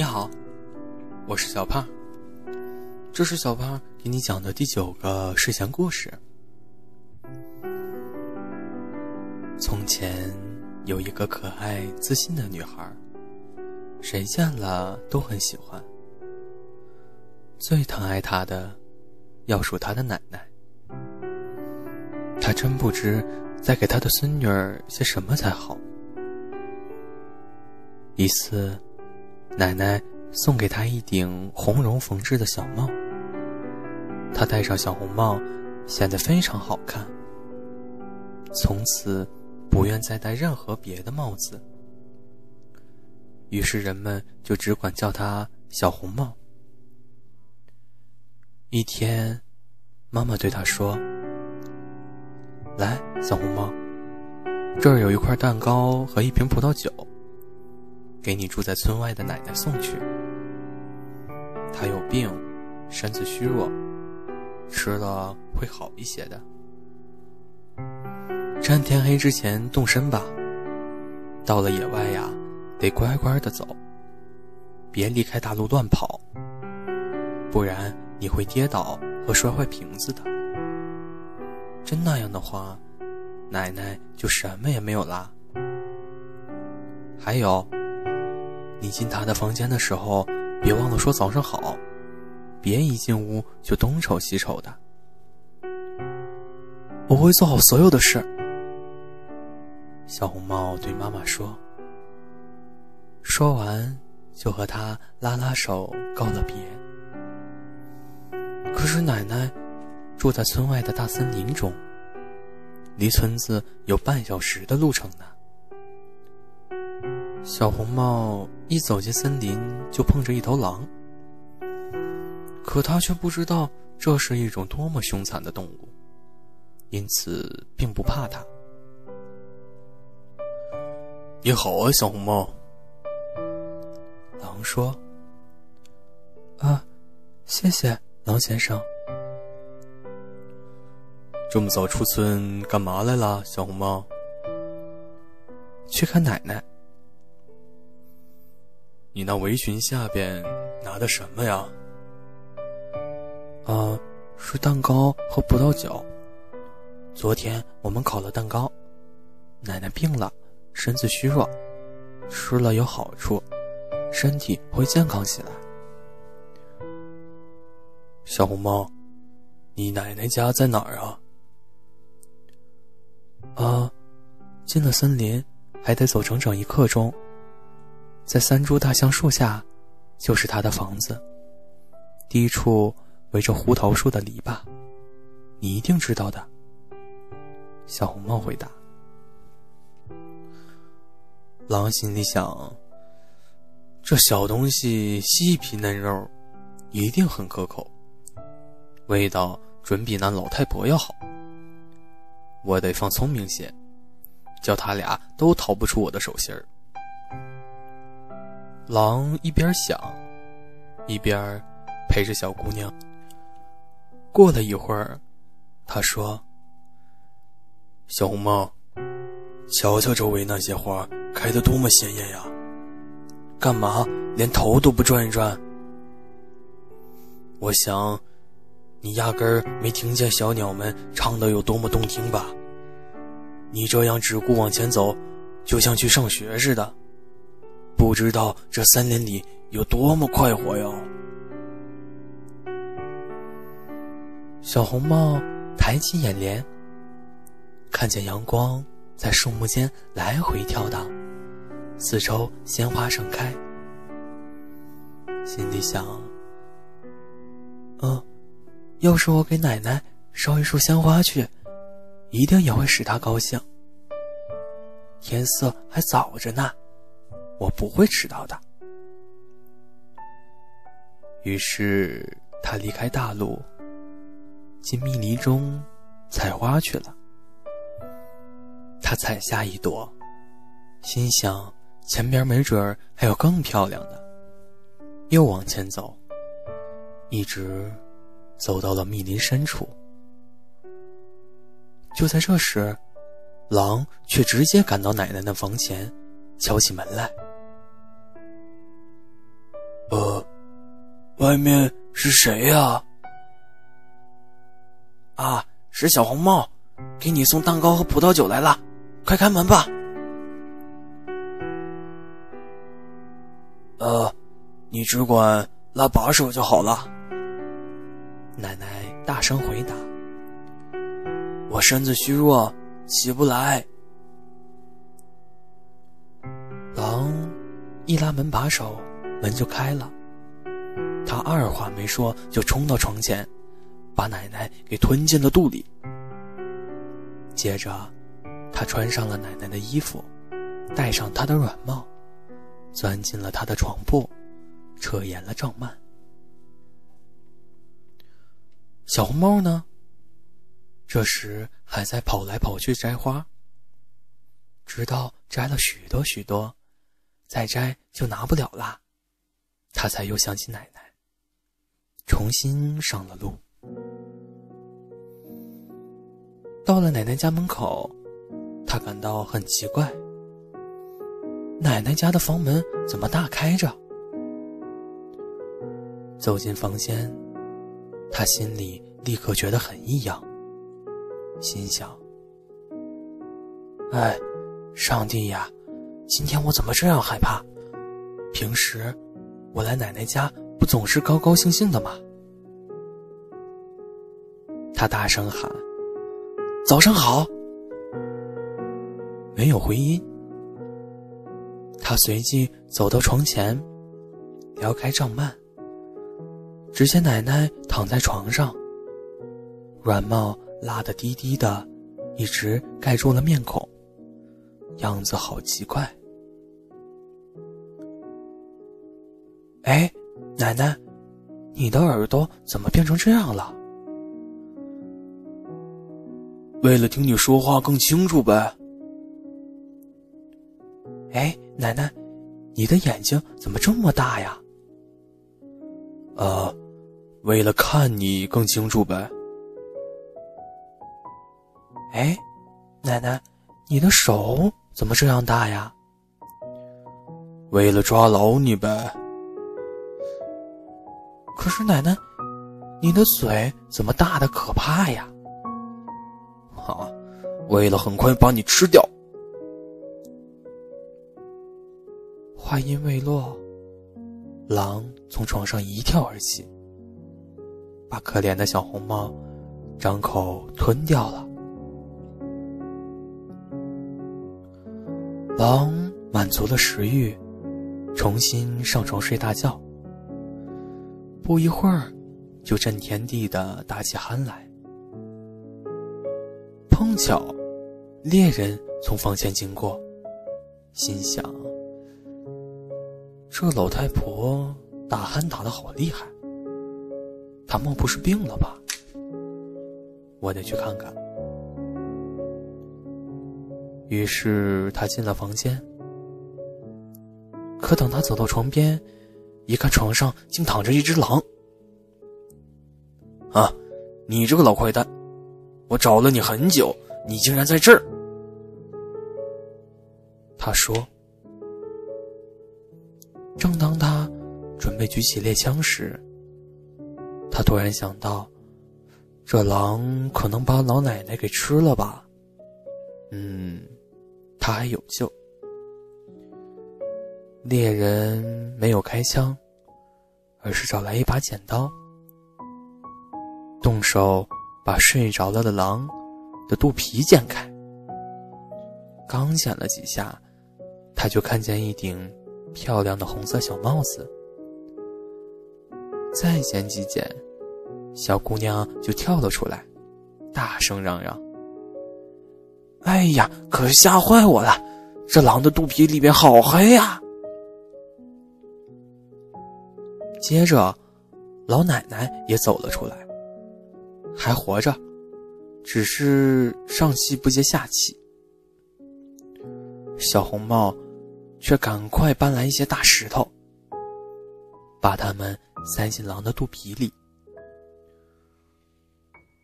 你好，我是小胖。这是小胖给你讲的第九个睡前故事。从前有一个可爱自信的女孩，谁见了都很喜欢。最疼爱她的，要数她的奶奶。她真不知再给她的孙女儿些什么才好。一次。奶奶送给他一顶红绒缝制的小帽，他戴上小红帽，显得非常好看。从此，不愿再戴任何别的帽子。于是人们就只管叫他小红帽。一天，妈妈对他说：“来，小红帽，这儿有一块蛋糕和一瓶葡萄酒。”给你住在村外的奶奶送去。她有病，身子虚弱，吃了会好一些的。趁天黑之前动身吧。到了野外呀，得乖乖的走，别离开大路乱跑，不然你会跌倒和摔坏瓶子的。真那样的话，奶奶就什么也没有啦。还有。你进他的房间的时候，别忘了说早上好，别一进屋就东瞅西瞅的。我会做好所有的事。小红帽对妈妈说。说完，就和他拉拉手告了别。可是奶奶住在村外的大森林中，离村子有半小时的路程呢。小红帽一走进森林，就碰着一头狼。可他却不知道这是一种多么凶残的动物，因此并不怕它。你好啊，小红帽。狼说：“啊，谢谢，狼先生。这么早出村干嘛来了，小红帽？去看奶奶。”你那围裙下边拿的什么呀？啊，是蛋糕和葡萄酒。昨天我们烤了蛋糕，奶奶病了，身子虚弱，吃了有好处，身体会健康起来。小红帽，你奶奶家在哪儿啊？啊，进了森林，还得走整整一刻钟。在三株大橡树下，就是他的房子。第一处围着胡桃树的篱笆，你一定知道的。小红帽回答。狼心里想：这小东西细皮嫩肉，一定很可口，味道准比那老太婆要好。我得放聪明些，叫他俩都逃不出我的手心儿。狼一边想，一边陪着小姑娘。过了一会儿，他说：“小红帽，瞧瞧周围那些花开得多么鲜艳呀！干嘛连头都不转一转？我想，你压根儿没听见小鸟们唱的有多么动听吧？你这样只顾往前走，就像去上学似的。”不知道这森林里有多么快活哟！小红帽抬起眼帘，看见阳光在树木间来回跳荡，四周鲜花盛开，心里想：嗯，要是我给奶奶捎一束鲜花去，一定也会使她高兴。天色还早着呢。我不会迟到的。于是他离开大路，进密林中采花去了。他采下一朵，心想前边没准儿还有更漂亮的，又往前走，一直走到了密林深处。就在这时，狼却直接赶到奶奶的房前，敲起门来。外面是谁呀？啊，是小红帽，给你送蛋糕和葡萄酒来了，快开门吧。呃，你只管拉把手就好了。奶奶大声回答：“我身子虚弱，起不来。”狼一拉门把手，门就开了。他二话没说，就冲到床前，把奶奶给吞进了肚里。接着，他穿上了奶奶的衣服，戴上她的软帽，钻进了她的床铺，扯严了帐幔。小红帽呢？这时还在跑来跑去摘花，直到摘了许多许多，再摘就拿不了了，他才又想起奶奶。重新上了路，到了奶奶家门口，他感到很奇怪。奶奶家的房门怎么大开着？走进房间，他心里立刻觉得很异样，心想：“哎，上帝呀，今天我怎么这样害怕？平时我来奶奶家。”不总是高高兴兴的吗？他大声喊：“早上好！”没有回音。他随即走到床前，撩开帐幔，只见奶奶躺在床上，软帽拉得低低的，一直盖住了面孔，样子好奇怪。哎。奶奶，你的耳朵怎么变成这样了？为了听你说话更清楚呗。哎，奶奶，你的眼睛怎么这么大呀？呃，为了看你更清楚呗。哎，奶奶，你的手怎么这样大呀？为了抓牢你呗。可是奶奶，你的嘴怎么大的可怕呀？啊，为了很快把你吃掉。话音未落，狼从床上一跳而起，把可怜的小红帽张口吞掉了。狼满足了食欲，重新上床睡大觉。不一会儿，就震天地的打起鼾来。碰巧，猎人从房间经过，心想：这老太婆打鼾打的好厉害，她莫不是病了吧？我得去看看。于是他进了房间，可等他走到床边。一看床上竟躺着一只狼，啊！你这个老坏蛋，我找了你很久，你竟然在这儿！他说。正当他准备举起猎枪时，他突然想到，这狼可能把老奶奶给吃了吧？嗯，他还有救。猎人没有开枪，而是找来一把剪刀，动手把睡着了的狼的肚皮剪开。刚剪了几下，他就看见一顶漂亮的红色小帽子。再剪几剪，小姑娘就跳了出来，大声嚷嚷：“哎呀，可吓坏我了！这狼的肚皮里面好黑呀！”接着，老奶奶也走了出来，还活着，只是上气不接下气。小红帽却赶快搬来一些大石头，把它们塞进狼的肚皮里。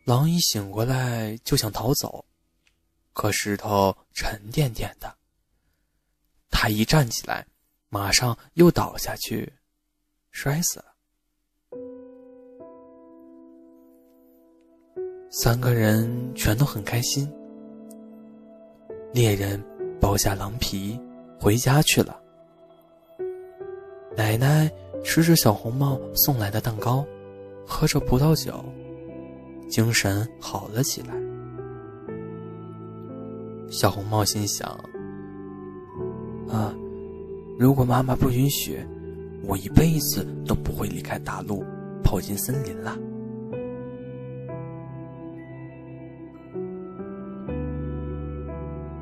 狼一醒过来就想逃走，可石头沉甸甸的，他一站起来，马上又倒下去。摔死了。三个人全都很开心。猎人剥下狼皮回家去了。奶奶吃着小红帽送来的蛋糕喝着葡萄酒精神好了起来。小红帽心想啊如果妈妈不允许我一辈子都不会离开大陆，跑进森林了。”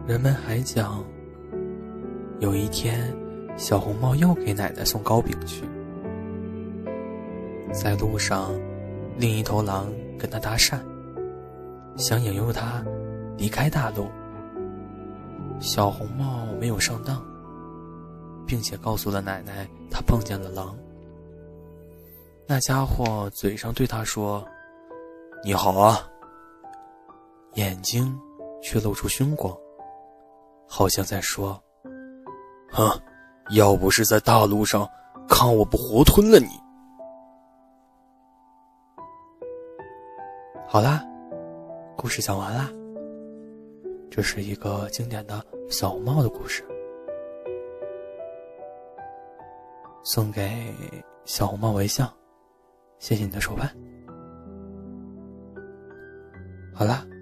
人们还讲，有一天，小红帽又给奶奶送糕饼去。在路上，另一头狼跟他搭讪，想引诱他离开大陆。小红帽没有上当，并且告诉了奶奶他碰见了狼。那家伙嘴上对他说：“你好啊。”眼睛却露出凶光。好像在说：“哼，要不是在大路上，看我不活吞了你！”好啦，故事讲完啦。这是一个经典的小红帽的故事，送给小红帽微笑。谢谢你的手办。好了。